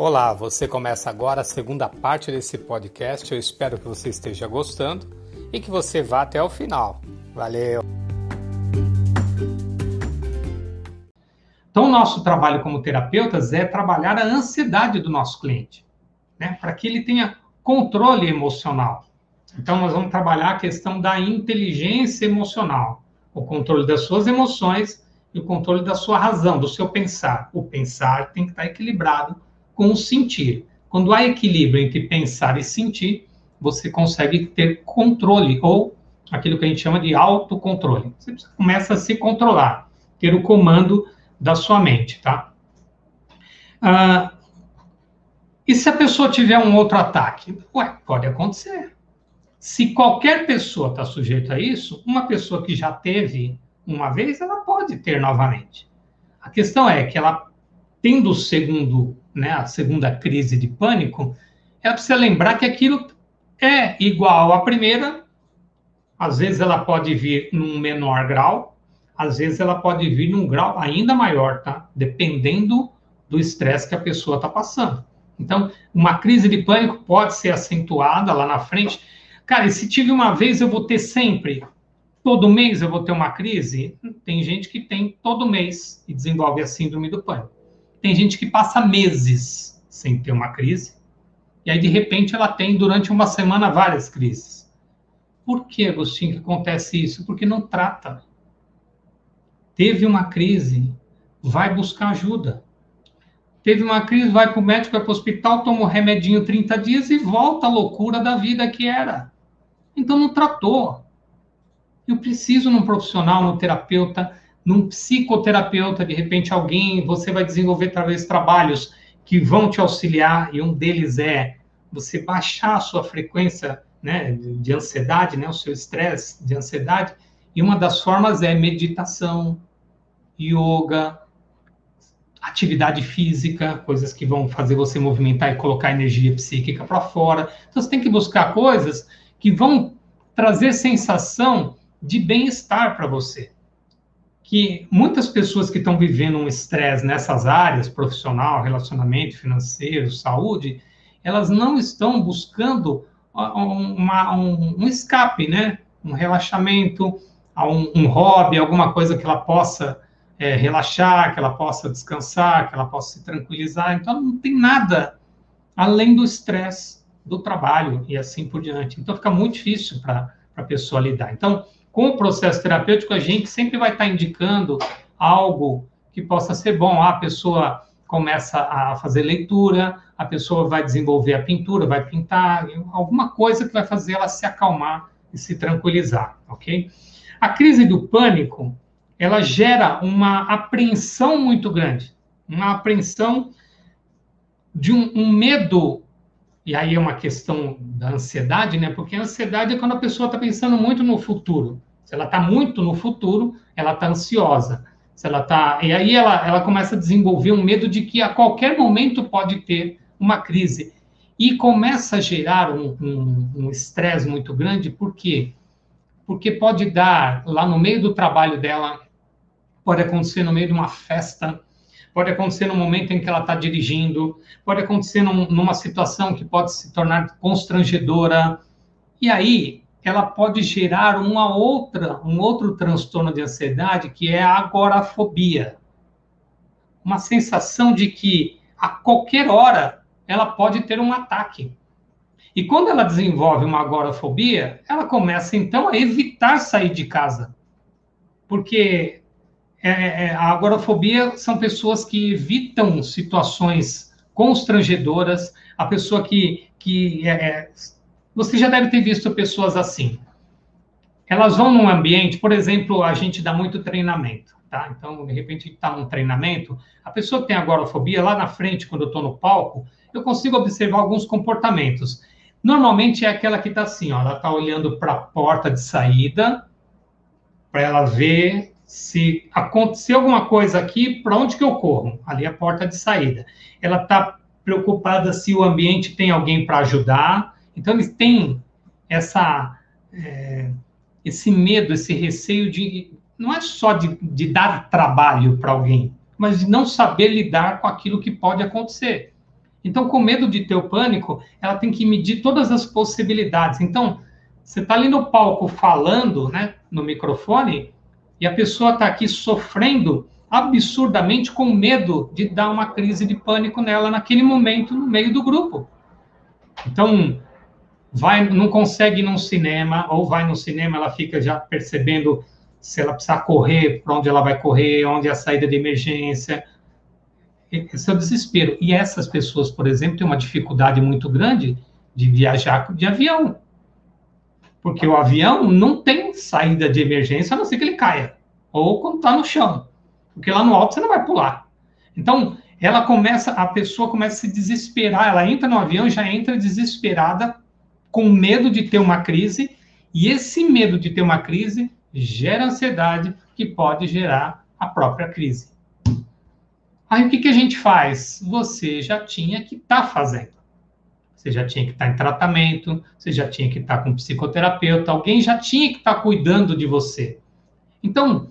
Olá, você começa agora a segunda parte desse podcast. Eu espero que você esteja gostando e que você vá até o final. Valeu! Então, nosso trabalho como terapeutas é trabalhar a ansiedade do nosso cliente, né? Para que ele tenha controle emocional. Então, nós vamos trabalhar a questão da inteligência emocional, o controle das suas emoções e o controle da sua razão, do seu pensar. O pensar tem que estar equilibrado com o sentir. Quando há equilíbrio entre pensar e sentir, você consegue ter controle, ou aquilo que a gente chama de autocontrole. Você começa a se controlar, ter o comando da sua mente, tá? Ah, e se a pessoa tiver um outro ataque? Ué, pode acontecer. Se qualquer pessoa está sujeita a isso, uma pessoa que já teve uma vez, ela pode ter novamente. A questão é que ela, tendo o segundo né, a segunda crise de pânico, ela precisa lembrar que aquilo é igual à primeira, às vezes ela pode vir num menor grau, às vezes ela pode vir num grau ainda maior, tá? Dependendo do estresse que a pessoa está passando. Então, uma crise de pânico pode ser acentuada lá na frente. Cara, e se tive uma vez, eu vou ter sempre? Todo mês eu vou ter uma crise? Tem gente que tem todo mês e desenvolve a síndrome do pânico. Tem gente que passa meses sem ter uma crise, e aí de repente ela tem durante uma semana várias crises. Por que, Agostinho, que acontece isso? Porque não trata. Teve uma crise, vai buscar ajuda. Teve uma crise, vai para o médico, vai para o hospital, toma um remedinho 30 dias e volta à loucura da vida que era. Então não tratou. Eu preciso num profissional, num terapeuta, num psicoterapeuta, de repente alguém, você vai desenvolver talvez trabalhos que vão te auxiliar, e um deles é você baixar a sua frequência né, de ansiedade, né, o seu estresse de ansiedade, e uma das formas é meditação, yoga, atividade física, coisas que vão fazer você movimentar e colocar energia psíquica para fora. Então você tem que buscar coisas que vão trazer sensação de bem-estar para você que muitas pessoas que estão vivendo um estresse nessas áreas, profissional, relacionamento, financeiro, saúde, elas não estão buscando uma, um, um, escape, né? Um relaxamento, um, um, hobby, alguma coisa que ela possa é, relaxar, que ela possa descansar, que ela possa se tranquilizar. Então, não tem nada além do estresse do trabalho e assim por diante. Então, fica muito difícil para a pessoa lidar. Então, com o processo terapêutico, a gente sempre vai estar indicando algo que possa ser bom. Ah, a pessoa começa a fazer leitura, a pessoa vai desenvolver a pintura, vai pintar, alguma coisa que vai fazer ela se acalmar e se tranquilizar, ok? A crise do pânico, ela gera uma apreensão muito grande, uma apreensão de um, um medo e aí é uma questão da ansiedade, né? Porque a ansiedade é quando a pessoa está pensando muito no futuro. Se ela está muito no futuro, ela está ansiosa. Se ela tá, e aí ela, ela começa a desenvolver um medo de que a qualquer momento pode ter uma crise. E começa a gerar um estresse um, um muito grande, por quê? Porque pode dar lá no meio do trabalho dela, pode acontecer no meio de uma festa, pode acontecer no momento em que ela está dirigindo, pode acontecer num, numa situação que pode se tornar constrangedora. E aí ela pode gerar uma outra, um outro transtorno de ansiedade, que é a agorafobia. Uma sensação de que a qualquer hora ela pode ter um ataque. E quando ela desenvolve uma agorafobia, ela começa então a evitar sair de casa. Porque é, é, a agorafobia são pessoas que evitam situações constrangedoras, a pessoa que, que é, é você já deve ter visto pessoas assim. Elas vão num ambiente, por exemplo, a gente dá muito treinamento, tá? Então, de repente, está num treinamento, a pessoa que tem agorafobia, lá na frente, quando eu estou no palco, eu consigo observar alguns comportamentos. Normalmente é aquela que está assim, ó, ela está olhando para a porta de saída, para ela ver se acontecer alguma coisa aqui, para onde que eu corro? Ali é a porta de saída. Ela está preocupada se o ambiente tem alguém para ajudar, então, eles têm essa, é, esse medo, esse receio de. Não é só de, de dar trabalho para alguém, mas de não saber lidar com aquilo que pode acontecer. Então, com medo de ter o pânico, ela tem que medir todas as possibilidades. Então, você está ali no palco falando, né, no microfone, e a pessoa está aqui sofrendo absurdamente com medo de dar uma crise de pânico nela naquele momento, no meio do grupo. Então, vai, não consegue ir num cinema, ou vai no cinema, ela fica já percebendo se ela precisar correr, para onde ela vai correr, onde é a saída de emergência. Esse é o desespero. E essas pessoas, por exemplo, têm uma dificuldade muito grande de viajar de avião. Porque o avião não tem saída de emergência, a não ser que ele caia. Ou quando está no chão. Porque lá no alto você não vai pular. Então, ela começa, a pessoa começa a se desesperar. Ela entra no avião já entra desesperada, com medo de ter uma crise. E esse medo de ter uma crise gera ansiedade, que pode gerar a própria crise. Aí o que, que a gente faz? Você já tinha que estar tá fazendo. Você já tinha que estar tá em tratamento, você já tinha que estar tá com um psicoterapeuta, alguém já tinha que estar tá cuidando de você. Então,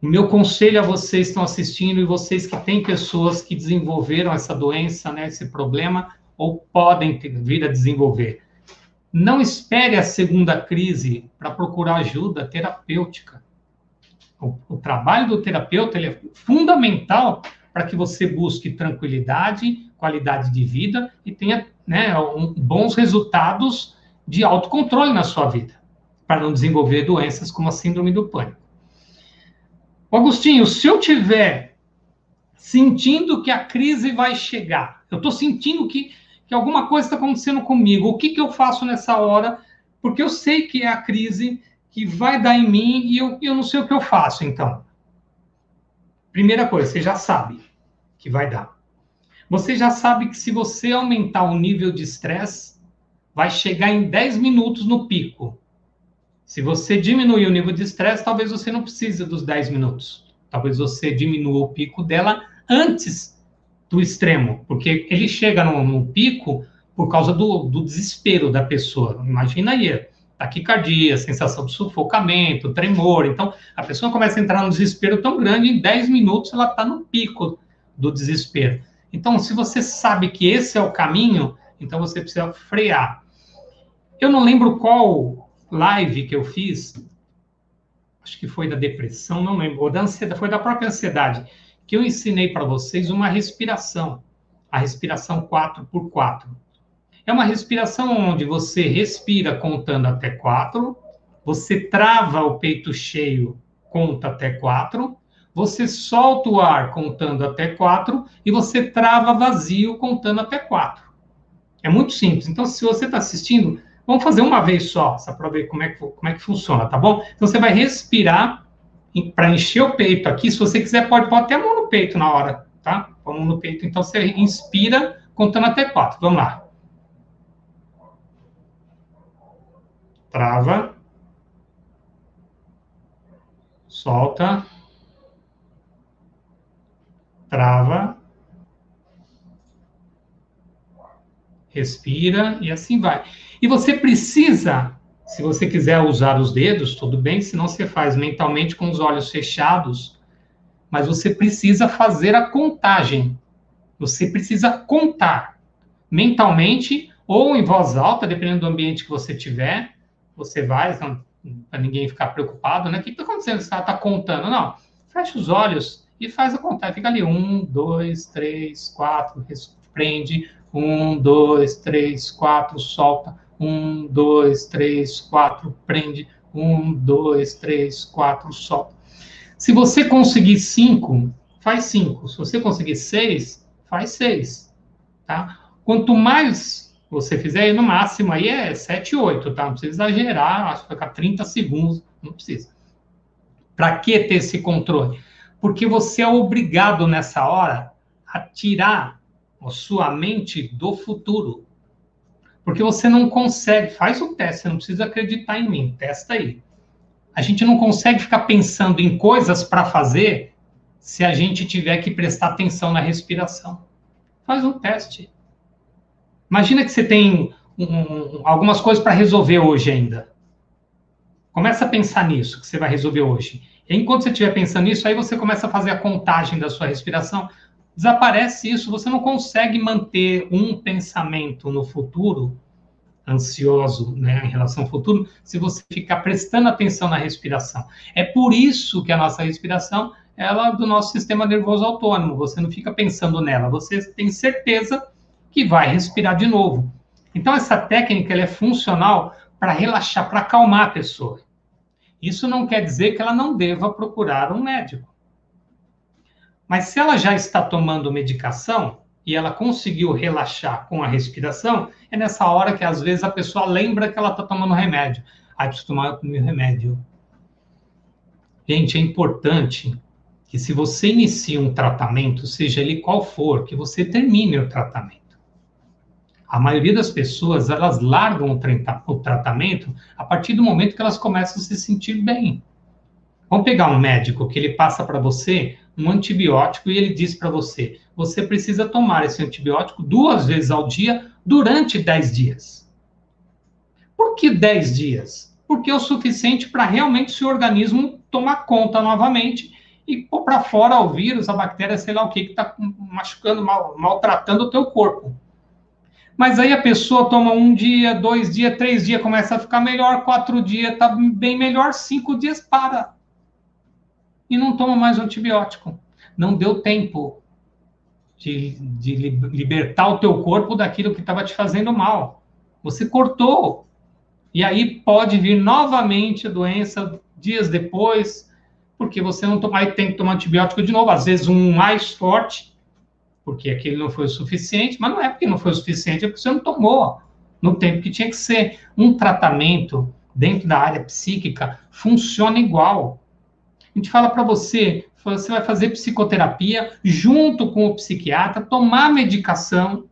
o meu conselho a vocês que estão assistindo e vocês que têm pessoas que desenvolveram essa doença, né, esse problema, ou podem vir a desenvolver. Não espere a segunda crise para procurar ajuda terapêutica. O, o trabalho do terapeuta é fundamental para que você busque tranquilidade, qualidade de vida e tenha né, um, bons resultados de autocontrole na sua vida, para não desenvolver doenças como a síndrome do pânico. Agostinho, se eu tiver sentindo que a crise vai chegar, eu estou sentindo que que alguma coisa está acontecendo comigo. O que, que eu faço nessa hora? Porque eu sei que é a crise que vai dar em mim e eu, eu não sei o que eu faço, então. Primeira coisa, você já sabe que vai dar. Você já sabe que se você aumentar o nível de estresse, vai chegar em 10 minutos no pico. Se você diminuir o nível de estresse, talvez você não precise dos 10 minutos. Talvez você diminua o pico dela antes do extremo, porque ele chega no, no pico por causa do, do, desespero da pessoa. Imagina aí, taquicardia, sensação de sufocamento, tremor. Então, a pessoa começa a entrar num desespero tão grande, em 10 minutos ela está no pico do desespero. Então, se você sabe que esse é o caminho, então você precisa frear. Eu não lembro qual live que eu fiz, acho que foi da depressão, não lembro, ou da ansiedade, foi da própria ansiedade que eu ensinei para vocês uma respiração, a respiração 4 por 4 É uma respiração onde você respira contando até 4, você trava o peito cheio, conta até 4, você solta o ar contando até 4 e você trava vazio contando até 4. É muito simples. Então, se você está assistindo, vamos fazer uma vez só, só para ver como é, que, como é que funciona, tá bom? Então, você vai respirar para encher o peito aqui, se você quiser, pode pôr até a mão no peito na hora, tá? a mão no peito. Então, você inspira contando até quatro. Vamos lá. Trava. Solta. Trava. Respira e assim vai. E você precisa se você quiser usar os dedos, tudo bem, senão você faz mentalmente com os olhos fechados, mas você precisa fazer a contagem. Você precisa contar mentalmente ou em voz alta, dependendo do ambiente que você tiver. Você vai, para ninguém ficar preocupado, né? O que está acontecendo? Você está tá contando? Não. Fecha os olhos e faz a contagem. Fica ali, um, dois, três, quatro, prende, um, dois, três, quatro, solta um, dois, três, quatro, prende. Um, dois, três, quatro, solta. Se você conseguir cinco, faz cinco. Se você conseguir seis, faz seis. Tá? Quanto mais você fizer, no máximo aí é sete, oito, tá? Não precisa exagerar, acho que ficar 30 segundos, não precisa. Para que ter esse controle? Porque você é obrigado nessa hora a tirar a sua mente do futuro. Porque você não consegue, faz o teste, você não precisa acreditar em mim, testa aí. A gente não consegue ficar pensando em coisas para fazer se a gente tiver que prestar atenção na respiração. Faz um teste. Imagina que você tem um, algumas coisas para resolver hoje ainda. Começa a pensar nisso que você vai resolver hoje. Enquanto você estiver pensando nisso, aí você começa a fazer a contagem da sua respiração. Desaparece isso, você não consegue manter um pensamento no futuro ansioso né, em relação ao futuro, se você ficar prestando atenção na respiração. É por isso que a nossa respiração ela é do nosso sistema nervoso autônomo. Você não fica pensando nela, você tem certeza que vai respirar de novo. Então essa técnica ela é funcional para relaxar, para acalmar a pessoa. Isso não quer dizer que ela não deva procurar um médico. Mas se ela já está tomando medicação, e ela conseguiu relaxar com a respiração, é nessa hora que às vezes a pessoa lembra que ela está tomando remédio. Ah, preciso tomar o meu remédio. Gente, é importante que se você inicia um tratamento, seja ele qual for, que você termine o tratamento. A maioria das pessoas, elas largam o, o tratamento a partir do momento que elas começam a se sentir bem. Vamos pegar um médico que ele passa para você um antibiótico e ele diz para você: você precisa tomar esse antibiótico duas vezes ao dia durante 10 dias. Por que 10 dias? Porque é o suficiente para realmente o seu organismo tomar conta novamente e pôr para fora o vírus, a bactéria, sei lá o que, que está machucando, mal, maltratando o teu corpo. Mas aí a pessoa toma um dia, dois dias, três dias, começa a ficar melhor, quatro dias, está bem melhor, cinco dias, para e não toma mais antibiótico. Não deu tempo de, de libertar o teu corpo daquilo que estava te fazendo mal. Você cortou. E aí pode vir novamente a doença dias depois, porque você não toma, aí tem que tomar antibiótico de novo, às vezes um mais forte, porque aquele não foi o suficiente, mas não é porque não foi o suficiente, é porque você não tomou no tempo que tinha que ser. Um tratamento dentro da área psíquica funciona igual. A gente fala para você, você vai fazer psicoterapia junto com o psiquiatra, tomar medicação.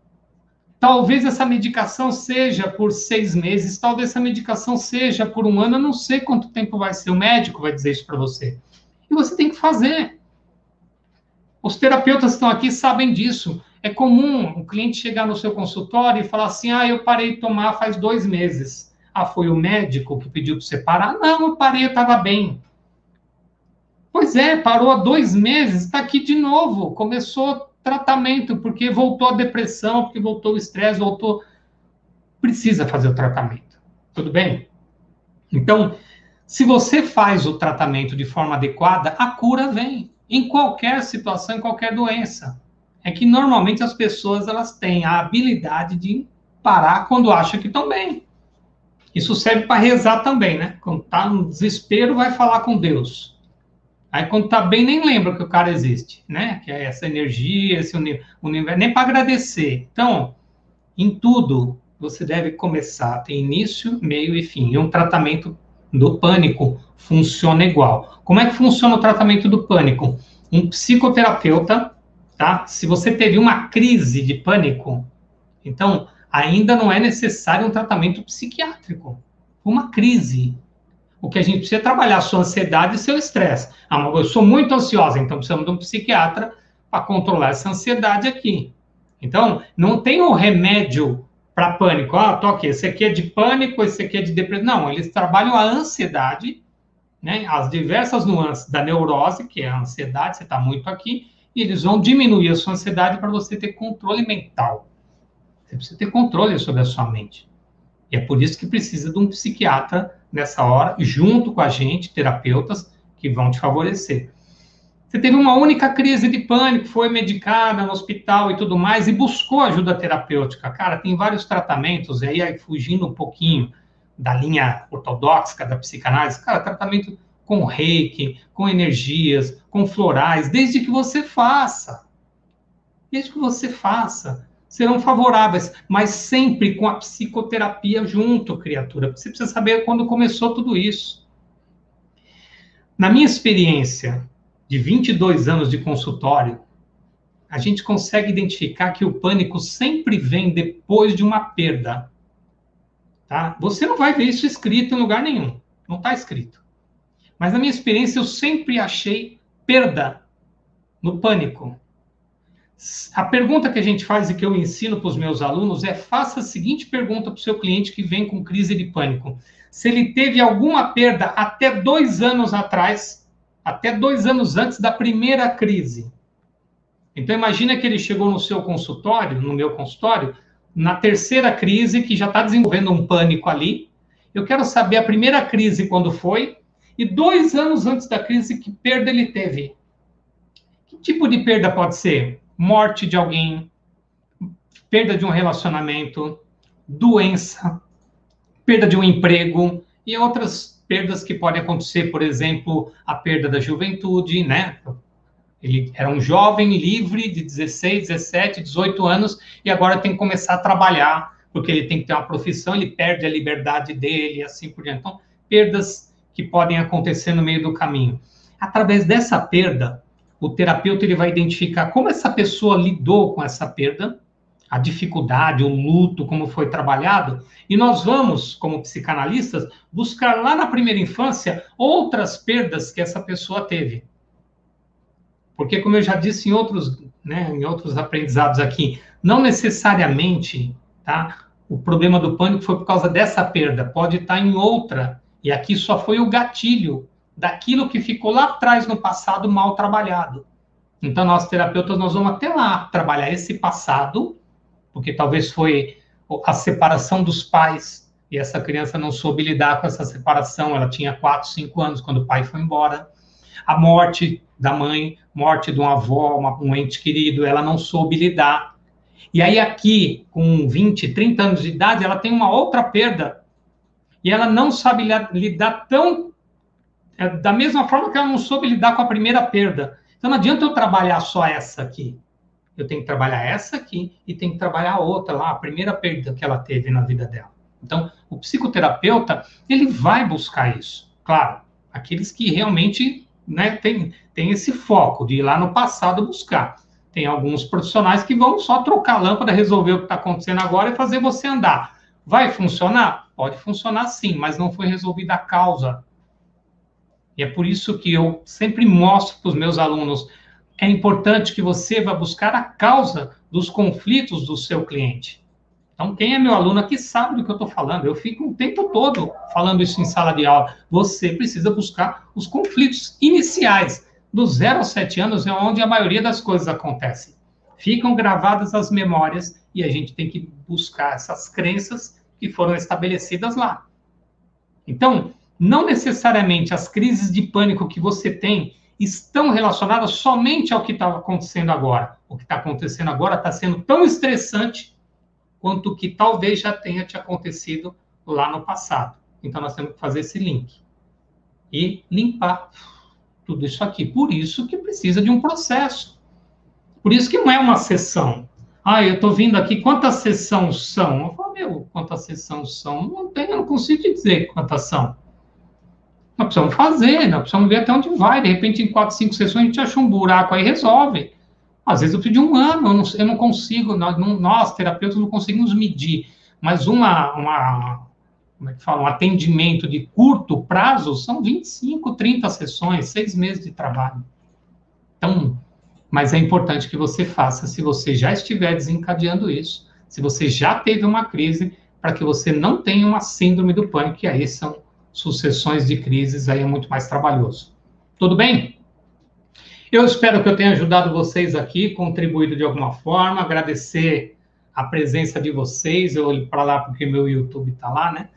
Talvez essa medicação seja por seis meses, talvez essa medicação seja por um ano, eu não sei quanto tempo vai ser. O médico vai dizer isso para você. E você tem que fazer. Os terapeutas que estão aqui sabem disso. É comum o cliente chegar no seu consultório e falar assim: ah, eu parei de tomar faz dois meses. Ah, foi o médico que pediu para você parar? Não, eu parei, eu estava bem. Pois é, parou há dois meses, está aqui de novo. Começou tratamento, porque voltou a depressão, porque voltou o estresse, voltou. Precisa fazer o tratamento. Tudo bem? Então, se você faz o tratamento de forma adequada, a cura vem. Em qualquer situação, em qualquer doença. É que normalmente as pessoas elas têm a habilidade de parar quando acham que estão bem. Isso serve para rezar também, né? Quando está no desespero, vai falar com Deus. Aí quando tá bem, nem lembra que o cara existe, né? Que é essa energia, esse universo, nem para agradecer. Então, em tudo, você deve começar, tem início, meio e fim. E um tratamento do pânico funciona igual. Como é que funciona o tratamento do pânico? Um psicoterapeuta, tá? Se você teve uma crise de pânico, então ainda não é necessário um tratamento psiquiátrico. Uma crise, o que a gente precisa é trabalhar a sua ansiedade e seu estresse. Ah, mas eu sou muito ansiosa, então precisamos de um psiquiatra para controlar essa ansiedade aqui. Então, não tem um remédio para pânico. Ah, tô aqui, esse aqui é de pânico, esse aqui é de depressão. Não, eles trabalham a ansiedade, né, as diversas nuances da neurose, que é a ansiedade, você está muito aqui, e eles vão diminuir a sua ansiedade para você ter controle mental. Você precisa ter controle sobre a sua mente. E é por isso que precisa de um psiquiatra nessa hora, junto com a gente, terapeutas, que vão te favorecer. Você teve uma única crise de pânico, foi medicada no hospital e tudo mais, e buscou ajuda terapêutica. Cara, tem vários tratamentos, e aí fugindo um pouquinho da linha ortodoxa da psicanálise, cara, tratamento com reiki, com energias, com florais, desde que você faça. Desde que você faça. Serão favoráveis, mas sempre com a psicoterapia junto, criatura. Você precisa saber quando começou tudo isso. Na minha experiência de 22 anos de consultório, a gente consegue identificar que o pânico sempre vem depois de uma perda. Tá? Você não vai ver isso escrito em lugar nenhum. Não está escrito. Mas na minha experiência, eu sempre achei perda no pânico. A pergunta que a gente faz e que eu ensino para os meus alunos é: faça a seguinte pergunta para o seu cliente que vem com crise de pânico se ele teve alguma perda até dois anos atrás, até dois anos antes da primeira crise. Então imagina que ele chegou no seu consultório, no meu consultório, na terceira crise, que já está desenvolvendo um pânico ali. Eu quero saber a primeira crise quando foi e dois anos antes da crise que perda ele teve. Que tipo de perda pode ser? Morte de alguém, perda de um relacionamento, doença, perda de um emprego e outras perdas que podem acontecer, por exemplo, a perda da juventude, né? Ele era um jovem livre de 16, 17, 18 anos e agora tem que começar a trabalhar, porque ele tem que ter uma profissão, ele perde a liberdade dele e assim por diante. Então, perdas que podem acontecer no meio do caminho. Através dessa perda, o terapeuta ele vai identificar como essa pessoa lidou com essa perda, a dificuldade, o luto, como foi trabalhado, e nós vamos, como psicanalistas, buscar lá na primeira infância outras perdas que essa pessoa teve. Porque, como eu já disse em outros, né, em outros aprendizados aqui, não necessariamente tá, o problema do pânico foi por causa dessa perda, pode estar em outra, e aqui só foi o gatilho daquilo que ficou lá atrás no passado mal trabalhado. Então, nós terapeutas, nós vamos até lá trabalhar esse passado, porque talvez foi a separação dos pais, e essa criança não soube lidar com essa separação, ela tinha 4, 5 anos quando o pai foi embora. A morte da mãe, morte de uma avó, uma, um ente querido, ela não soube lidar. E aí aqui, com 20, 30 anos de idade, ela tem uma outra perda. E ela não sabe lidar tão... É, da mesma forma que ela não soube lidar com a primeira perda. Então não adianta eu trabalhar só essa aqui. Eu tenho que trabalhar essa aqui e tenho que trabalhar a outra lá, a primeira perda que ela teve na vida dela. Então, o psicoterapeuta, ele vai buscar isso. Claro, aqueles que realmente né, tem, tem esse foco de ir lá no passado buscar. Tem alguns profissionais que vão só trocar a lâmpada, resolver o que está acontecendo agora e fazer você andar. Vai funcionar? Pode funcionar sim, mas não foi resolvida a causa. E é por isso que eu sempre mostro para os meus alunos: é importante que você vá buscar a causa dos conflitos do seu cliente. Então, quem é meu aluno aqui sabe do que eu estou falando. Eu fico o tempo todo falando isso em sala de aula. Você precisa buscar os conflitos iniciais. Do zero aos sete anos é onde a maioria das coisas acontece. Ficam gravadas as memórias e a gente tem que buscar essas crenças que foram estabelecidas lá. Então, não necessariamente as crises de pânico que você tem estão relacionadas somente ao que está acontecendo agora. O que está acontecendo agora está sendo tão estressante quanto o que talvez já tenha te acontecido lá no passado. Então, nós temos que fazer esse link e limpar tudo isso aqui. Por isso que precisa de um processo. Por isso que não é uma sessão. Ah, eu estou vindo aqui, quantas sessões são? Eu falo, meu, quantas sessões são? Não tenho, não consigo te dizer quantas são. Nós precisamos fazer, nós precisamos ver até onde vai. De repente, em quatro, cinco sessões, a gente acha um buraco aí resolve. Às vezes eu preciso de um ano, eu não, eu não consigo, nós, não, nós, terapeutas, não conseguimos medir, mas uma, uma, como é que fala, um atendimento de curto prazo são 25, 30 sessões, seis meses de trabalho. Então, mas é importante que você faça se você já estiver desencadeando isso, se você já teve uma crise, para que você não tenha uma síndrome do pânico, que aí são sucessões de crises, aí é muito mais trabalhoso. Tudo bem? Eu espero que eu tenha ajudado vocês aqui, contribuído de alguma forma, agradecer a presença de vocês. Eu olho para lá porque meu YouTube está lá, né?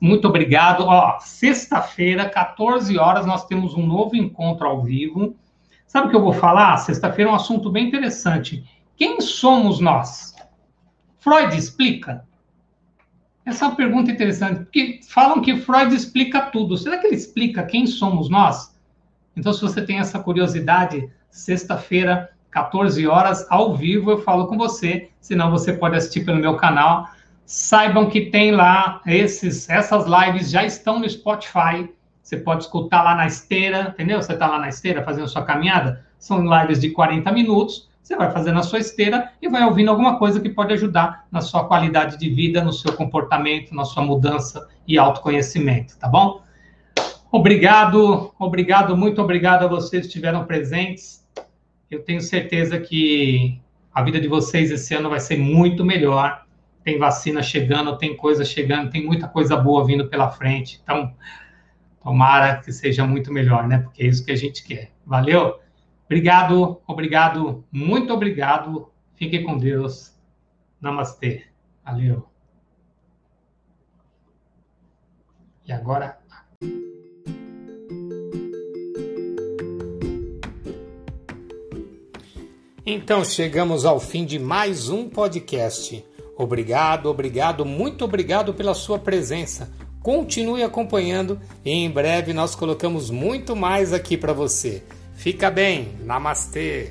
Muito obrigado. Ó, sexta-feira, 14 horas, nós temos um novo encontro ao vivo. Sabe o que eu vou falar? Sexta-feira é um assunto bem interessante. Quem somos nós? Freud explica? Essa é uma pergunta interessante, porque falam que Freud explica tudo. Será que ele explica quem somos nós? Então, se você tem essa curiosidade, sexta-feira, 14 horas, ao vivo, eu falo com você. Senão, você pode assistir pelo meu canal. Saibam que tem lá esses, essas lives já estão no Spotify. Você pode escutar lá na esteira, entendeu? Você está lá na esteira fazendo sua caminhada. São lives de 40 minutos. Você vai fazendo a sua esteira e vai ouvindo alguma coisa que pode ajudar na sua qualidade de vida, no seu comportamento, na sua mudança e autoconhecimento, tá bom? Obrigado, obrigado, muito obrigado a vocês que estiveram presentes. Eu tenho certeza que a vida de vocês esse ano vai ser muito melhor. Tem vacina chegando, tem coisa chegando, tem muita coisa boa vindo pela frente. Então, tomara que seja muito melhor, né? Porque é isso que a gente quer. Valeu? Obrigado, obrigado, muito obrigado. Fique com Deus. Namastê. Valeu. E agora. Então chegamos ao fim de mais um podcast. Obrigado, obrigado, muito obrigado pela sua presença. Continue acompanhando e em breve nós colocamos muito mais aqui para você. Fica bem, namastê!